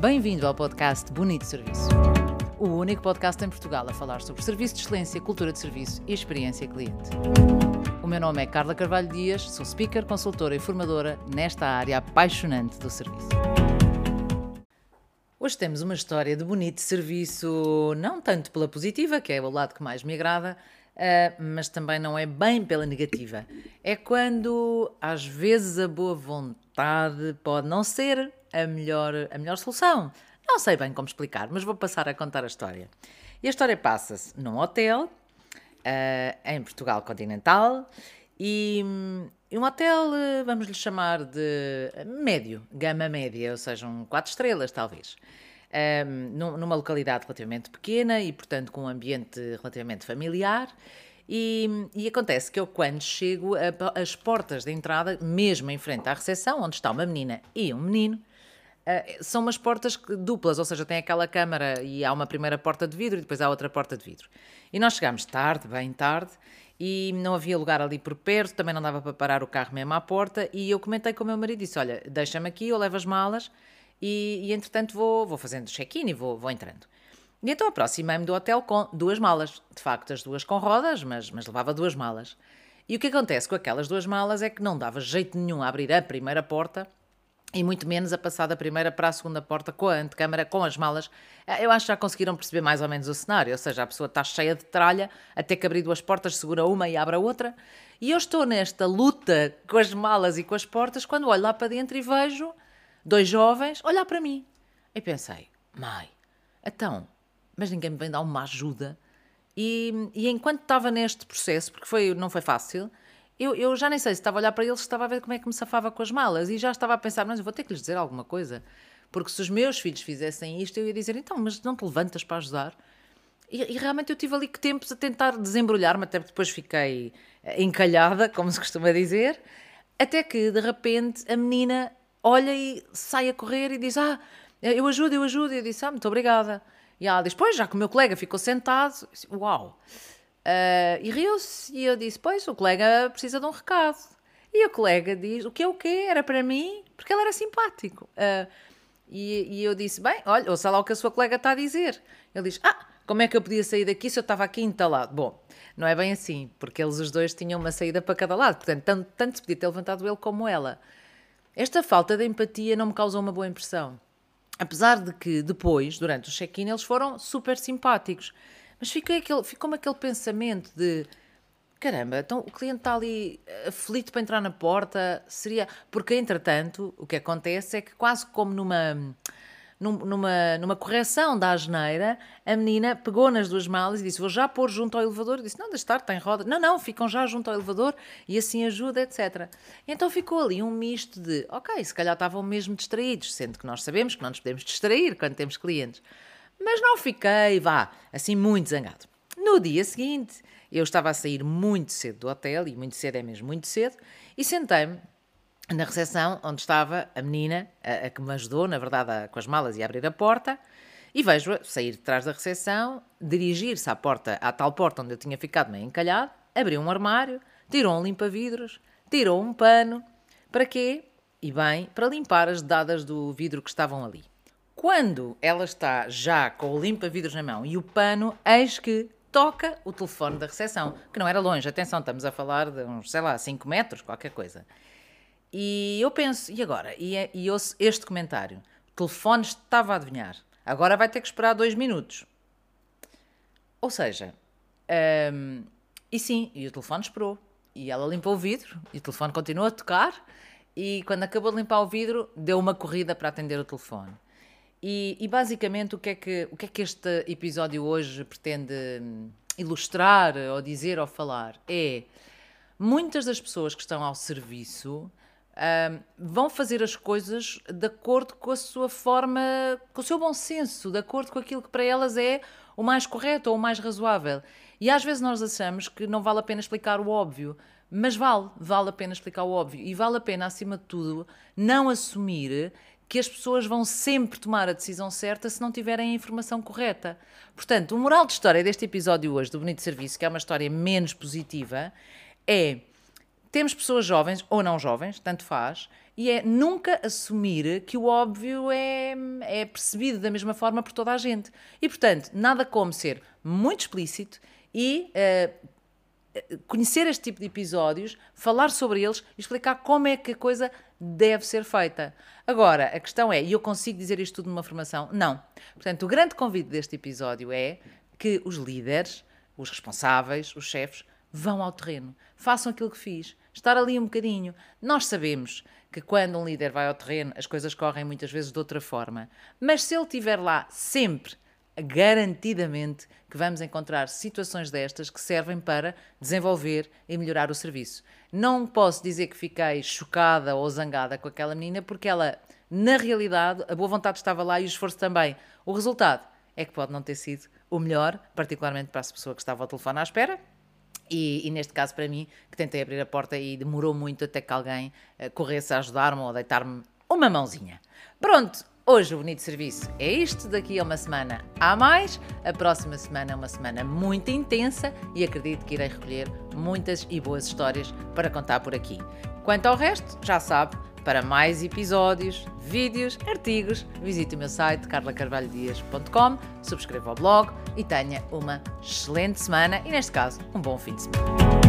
Bem-vindo ao podcast Bonito Serviço. O único podcast em Portugal a falar sobre serviço de excelência, cultura de serviço e experiência cliente. O meu nome é Carla Carvalho Dias, sou speaker, consultora e formadora nesta área apaixonante do serviço. Hoje temos uma história de bonito serviço, não tanto pela positiva, que é o lado que mais me agrada, uh, mas também não é bem pela negativa. É quando, às vezes, a boa vontade pode não ser a melhor, a melhor solução. Não sei bem como explicar, mas vou passar a contar a história. E a história passa-se num hotel, uh, em Portugal continental, e, um hotel, vamos lhe chamar de médio, gama média, ou seja, um 4 estrelas talvez. Um, numa localidade relativamente pequena e, portanto, com um ambiente relativamente familiar. E, e acontece que eu, quando chego às portas de entrada, mesmo em frente à recepção, onde está uma menina e um menino, uh, são umas portas duplas, ou seja, tem aquela câmara e há uma primeira porta de vidro e depois há outra porta de vidro. E nós chegamos tarde, bem tarde, e não havia lugar ali por perto, também não dava para parar o carro mesmo à porta, e eu comentei com o meu marido disse, olha, deixa-me aqui, eu levo as malas, e, e entretanto vou, vou fazendo check-in e vou, vou entrando. E então aproximei-me do hotel com duas malas. De facto, as duas com rodas, mas, mas levava duas malas. E o que acontece com aquelas duas malas é que não dava jeito nenhum a abrir a primeira porta e muito menos a passar da primeira para a segunda porta com a antecâmara, com as malas. Eh, eu acho que já conseguiram perceber mais ou menos o cenário, ou seja, a pessoa está cheia de tralha, até que abrir duas portas, segura uma e abre a outra. E eu estou nesta luta com as malas e com as portas, quando olho lá para dentro e vejo dois jovens olhar para mim. E pensei, mãe, então, mas ninguém me vem dar uma ajuda. E, e enquanto estava neste processo, porque foi, não foi fácil, eu, eu já nem sei se estava a olhar para eles, estava a ver como é que me safava com as malas. E já estava a pensar, mas eu vou ter que lhes dizer alguma coisa. Porque se os meus filhos fizessem isto, eu ia dizer, então, mas não te levantas para ajudar? E, e realmente eu tive ali que tempos a tentar desembrulhar-me, até depois fiquei eh, encalhada, como se costuma dizer, até que de repente a menina olha e sai a correr e diz: Ah, eu ajudo, eu ajudo. E eu disse: Ah, muito obrigada. E ela diz: Pois, já que o meu colega ficou sentado, uau! Uh, e riu-se. E eu disse: Pois, o colega precisa de um recado. E o colega diz: O que é o quê? Era para mim? Porque ele era simpático. Uh, e, e, eu disse: Bem, olha, ouça lá o que a sua colega está a dizer. Ele diz: Ah, como é que eu podia sair daqui se eu estava aqui entalado? Bom, não é bem assim, porque eles os dois tinham uma saída para cada lado. Portanto, tanto, tanto se podia ter levantado ele como ela. Esta falta de empatia não me causou uma boa impressão. Apesar de que depois, durante o check-in, eles foram super simpáticos. Mas ficou aquele, ficou-me aquele pensamento de caramba, então o cliente está ali aflito para entrar na porta, seria. Porque, entretanto, o que acontece é que, quase como numa numa, numa correção da asneira, a menina pegou nas duas malas e disse: Vou já pôr junto ao elevador. E disse: Não, deixa estar, tem roda. Não, não, ficam já junto ao elevador e assim ajuda, etc. Então ficou ali um misto de: Ok, se calhar estavam mesmo distraídos, sendo que nós sabemos que não nos podemos distrair quando temos clientes. Mas não fiquei, vá, assim muito zangado. No dia seguinte, eu estava a sair muito cedo do hotel, e muito cedo é mesmo muito cedo, e sentei-me na recepção, onde estava a menina, a, a que me ajudou, na verdade, a, com as malas e a abrir a porta, e vejo-a sair de trás da recepção, dirigir-se à porta, à tal porta onde eu tinha ficado meio encalhado, abriu um armário, tirou um limpa-vidros, tirou um pano. Para quê? E bem, para limpar as dadas do vidro que estavam ali. Quando ela está já com o limpa-vidros na mão e o pano, eis que toca o telefone da recepção, que não era longe, atenção, estamos a falar de uns, sei lá, 5 metros, qualquer coisa. E eu penso, e agora? E, é, e ouço este comentário: o telefone estava a adivinhar, agora vai ter que esperar dois minutos. Ou seja, um, e sim, e o telefone esperou. E ela limpou o vidro, e o telefone continuou a tocar, e quando acabou de limpar o vidro, deu uma corrida para atender o telefone. E, e basicamente, o que, é que, o que é que este episódio hoje pretende hum, ilustrar, ou dizer, ou falar? É muitas das pessoas que estão ao serviço um, vão fazer as coisas de acordo com a sua forma, com o seu bom senso, de acordo com aquilo que para elas é o mais correto ou o mais razoável. E às vezes nós achamos que não vale a pena explicar o óbvio, mas vale, vale a pena explicar o óbvio. E vale a pena, acima de tudo, não assumir que as pessoas vão sempre tomar a decisão certa se não tiverem a informação correta. Portanto, o moral de história deste episódio hoje do Bonito Serviço, que é uma história menos positiva, é temos pessoas jovens ou não jovens, tanto faz, e é nunca assumir que o óbvio é, é percebido da mesma forma por toda a gente. E, portanto, nada como ser muito explícito e uh, conhecer este tipo de episódios, falar sobre eles e explicar como é que a coisa deve ser feita. Agora, a questão é, e eu consigo dizer isto tudo numa formação? Não. Portanto, o grande convite deste episódio é que os líderes, os responsáveis, os chefes, vão ao terreno, façam aquilo que fiz, estar ali um bocadinho. Nós sabemos que quando um líder vai ao terreno, as coisas correm muitas vezes de outra forma, mas se ele estiver lá sempre garantidamente que vamos encontrar situações destas que servem para desenvolver e melhorar o serviço. Não posso dizer que fiquei chocada ou zangada com aquela menina, porque ela, na realidade, a boa vontade estava lá e o esforço também. O resultado é que pode não ter sido o melhor, particularmente para essa pessoa que estava ao telefone à espera, e, e, neste caso, para mim, que tentei abrir a porta e demorou muito até que alguém uh, corresse a ajudar-me ou a deitar-me uma mãozinha. Pronto, Hoje o Bonito Serviço é isto, daqui a uma semana há mais. A próxima semana é uma semana muito intensa e acredito que irei recolher muitas e boas histórias para contar por aqui. Quanto ao resto, já sabe, para mais episódios, vídeos, artigos, visite o meu site carlacarvalhodias.com, subscreva o blog e tenha uma excelente semana e, neste caso, um bom fim de semana.